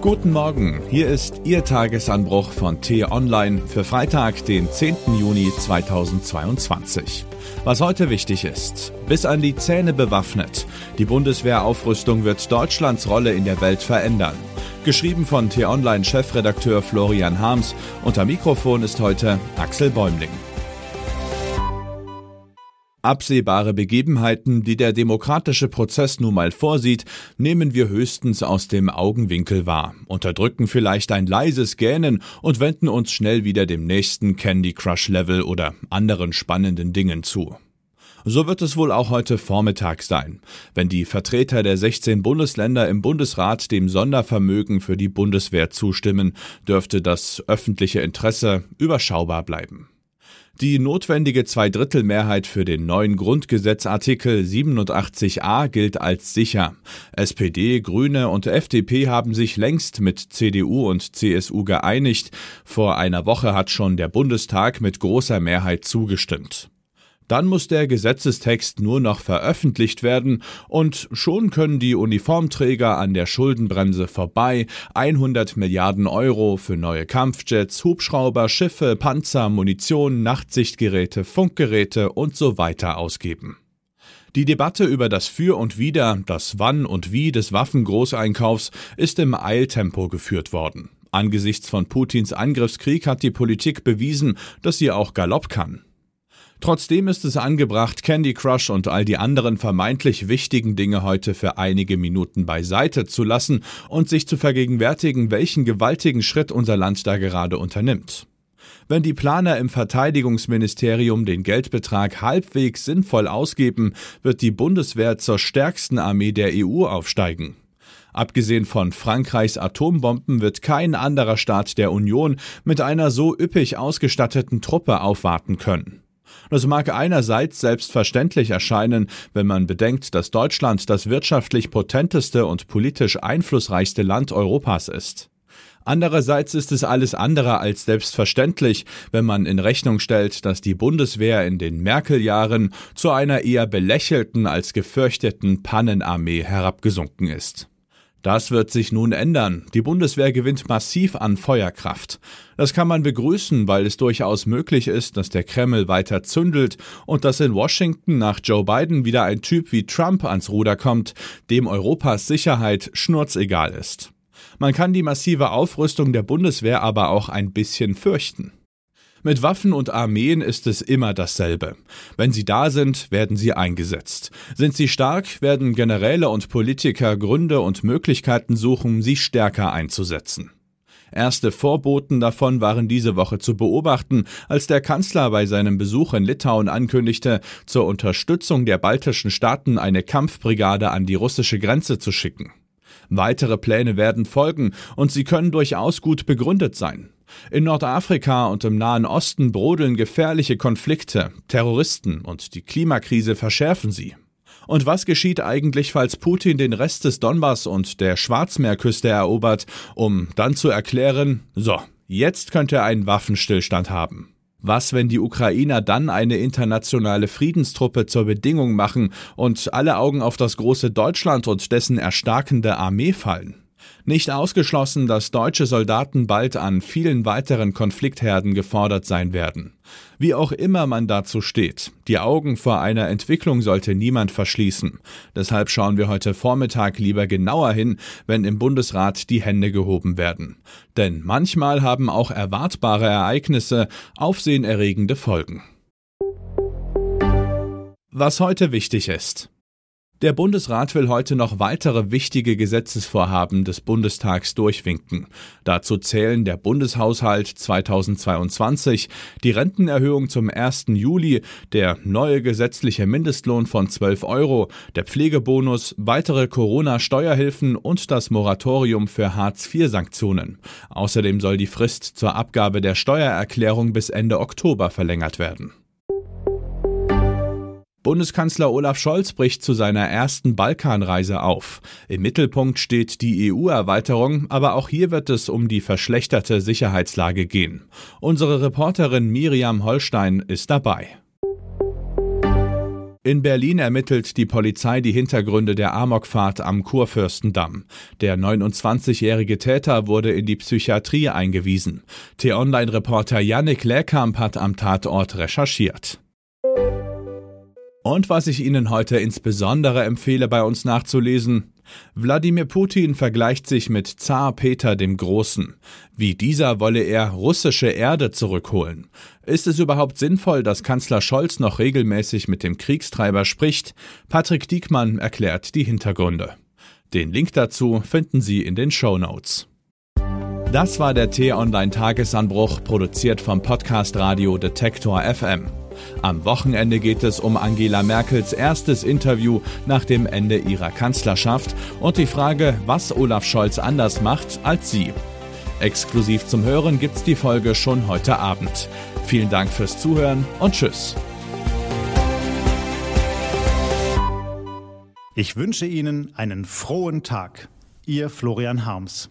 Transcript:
Guten Morgen, hier ist Ihr Tagesanbruch von T-Online für Freitag, den 10. Juni 2022. Was heute wichtig ist, bis an die Zähne bewaffnet. Die Bundeswehraufrüstung wird Deutschlands Rolle in der Welt verändern. Geschrieben von T-Online-Chefredakteur Florian Harms. Unter Mikrofon ist heute Axel Bäumling. Absehbare Begebenheiten, die der demokratische Prozess nun mal vorsieht, nehmen wir höchstens aus dem Augenwinkel wahr, unterdrücken vielleicht ein leises Gähnen und wenden uns schnell wieder dem nächsten Candy Crush Level oder anderen spannenden Dingen zu. So wird es wohl auch heute Vormittag sein, wenn die Vertreter der 16 Bundesländer im Bundesrat dem Sondervermögen für die Bundeswehr zustimmen, dürfte das öffentliche Interesse überschaubar bleiben. Die notwendige Zweidrittelmehrheit für den neuen Grundgesetzartikel 87a gilt als sicher. SPD, Grüne und FDP haben sich längst mit CDU und CSU geeinigt. Vor einer Woche hat schon der Bundestag mit großer Mehrheit zugestimmt. Dann muss der Gesetzestext nur noch veröffentlicht werden und schon können die Uniformträger an der Schuldenbremse vorbei 100 Milliarden Euro für neue Kampfjets, Hubschrauber, Schiffe, Panzer, Munition, Nachtsichtgeräte, Funkgeräte und so weiter ausgeben. Die Debatte über das Für und Wider, das Wann und Wie des Waffengroßeinkaufs ist im Eiltempo geführt worden. Angesichts von Putins Angriffskrieg hat die Politik bewiesen, dass sie auch Galopp kann. Trotzdem ist es angebracht, Candy Crush und all die anderen vermeintlich wichtigen Dinge heute für einige Minuten beiseite zu lassen und sich zu vergegenwärtigen, welchen gewaltigen Schritt unser Land da gerade unternimmt. Wenn die Planer im Verteidigungsministerium den Geldbetrag halbwegs sinnvoll ausgeben, wird die Bundeswehr zur stärksten Armee der EU aufsteigen. Abgesehen von Frankreichs Atombomben wird kein anderer Staat der Union mit einer so üppig ausgestatteten Truppe aufwarten können. Das mag einerseits selbstverständlich erscheinen, wenn man bedenkt, dass Deutschland das wirtschaftlich potenteste und politisch einflussreichste Land Europas ist. Andererseits ist es alles andere als selbstverständlich, wenn man in Rechnung stellt, dass die Bundeswehr in den Merkel-Jahren zu einer eher belächelten als gefürchteten Pannenarmee herabgesunken ist. Das wird sich nun ändern. Die Bundeswehr gewinnt massiv an Feuerkraft. Das kann man begrüßen, weil es durchaus möglich ist, dass der Kreml weiter zündelt und dass in Washington nach Joe Biden wieder ein Typ wie Trump ans Ruder kommt, dem Europas Sicherheit schnurzegal ist. Man kann die massive Aufrüstung der Bundeswehr aber auch ein bisschen fürchten. Mit Waffen und Armeen ist es immer dasselbe. Wenn sie da sind, werden sie eingesetzt. Sind sie stark, werden Generäle und Politiker Gründe und Möglichkeiten suchen, sie stärker einzusetzen. Erste Vorboten davon waren diese Woche zu beobachten, als der Kanzler bei seinem Besuch in Litauen ankündigte, zur Unterstützung der baltischen Staaten eine Kampfbrigade an die russische Grenze zu schicken. Weitere Pläne werden folgen, und sie können durchaus gut begründet sein. In Nordafrika und im Nahen Osten brodeln gefährliche Konflikte, Terroristen und die Klimakrise verschärfen sie. Und was geschieht eigentlich, falls Putin den Rest des Donbass und der Schwarzmeerküste erobert, um dann zu erklären, so, jetzt könnte er einen Waffenstillstand haben? Was, wenn die Ukrainer dann eine internationale Friedenstruppe zur Bedingung machen und alle Augen auf das große Deutschland und dessen erstarkende Armee fallen? Nicht ausgeschlossen, dass deutsche Soldaten bald an vielen weiteren Konfliktherden gefordert sein werden. Wie auch immer man dazu steht, die Augen vor einer Entwicklung sollte niemand verschließen. Deshalb schauen wir heute Vormittag lieber genauer hin, wenn im Bundesrat die Hände gehoben werden. Denn manchmal haben auch erwartbare Ereignisse aufsehenerregende Folgen. Was heute wichtig ist. Der Bundesrat will heute noch weitere wichtige Gesetzesvorhaben des Bundestags durchwinken. Dazu zählen der Bundeshaushalt 2022, die Rentenerhöhung zum 1. Juli, der neue gesetzliche Mindestlohn von 12 Euro, der Pflegebonus, weitere Corona-Steuerhilfen und das Moratorium für Hartz-IV-Sanktionen. Außerdem soll die Frist zur Abgabe der Steuererklärung bis Ende Oktober verlängert werden. Bundeskanzler Olaf Scholz bricht zu seiner ersten Balkanreise auf. Im Mittelpunkt steht die EU-Erweiterung, aber auch hier wird es um die verschlechterte Sicherheitslage gehen. Unsere Reporterin Miriam Holstein ist dabei. In Berlin ermittelt die Polizei die Hintergründe der Amokfahrt am Kurfürstendamm. Der 29-jährige Täter wurde in die Psychiatrie eingewiesen. T-Online-Reporter Yannick Lehrkamp hat am Tatort recherchiert. Und was ich Ihnen heute insbesondere empfehle, bei uns nachzulesen, Wladimir Putin vergleicht sich mit Zar Peter dem Großen. Wie dieser wolle er russische Erde zurückholen. Ist es überhaupt sinnvoll, dass Kanzler Scholz noch regelmäßig mit dem Kriegstreiber spricht? Patrick Diekmann erklärt die Hintergründe. Den Link dazu finden Sie in den Show Notes. Das war der T-Online Tagesanbruch, produziert vom Podcast Radio Detektor FM. Am Wochenende geht es um Angela Merkels erstes Interview nach dem Ende ihrer Kanzlerschaft und die Frage, was Olaf Scholz anders macht als sie. Exklusiv zum Hören gibt's die Folge schon heute Abend. Vielen Dank fürs Zuhören und Tschüss. Ich wünsche Ihnen einen frohen Tag. Ihr Florian Harms.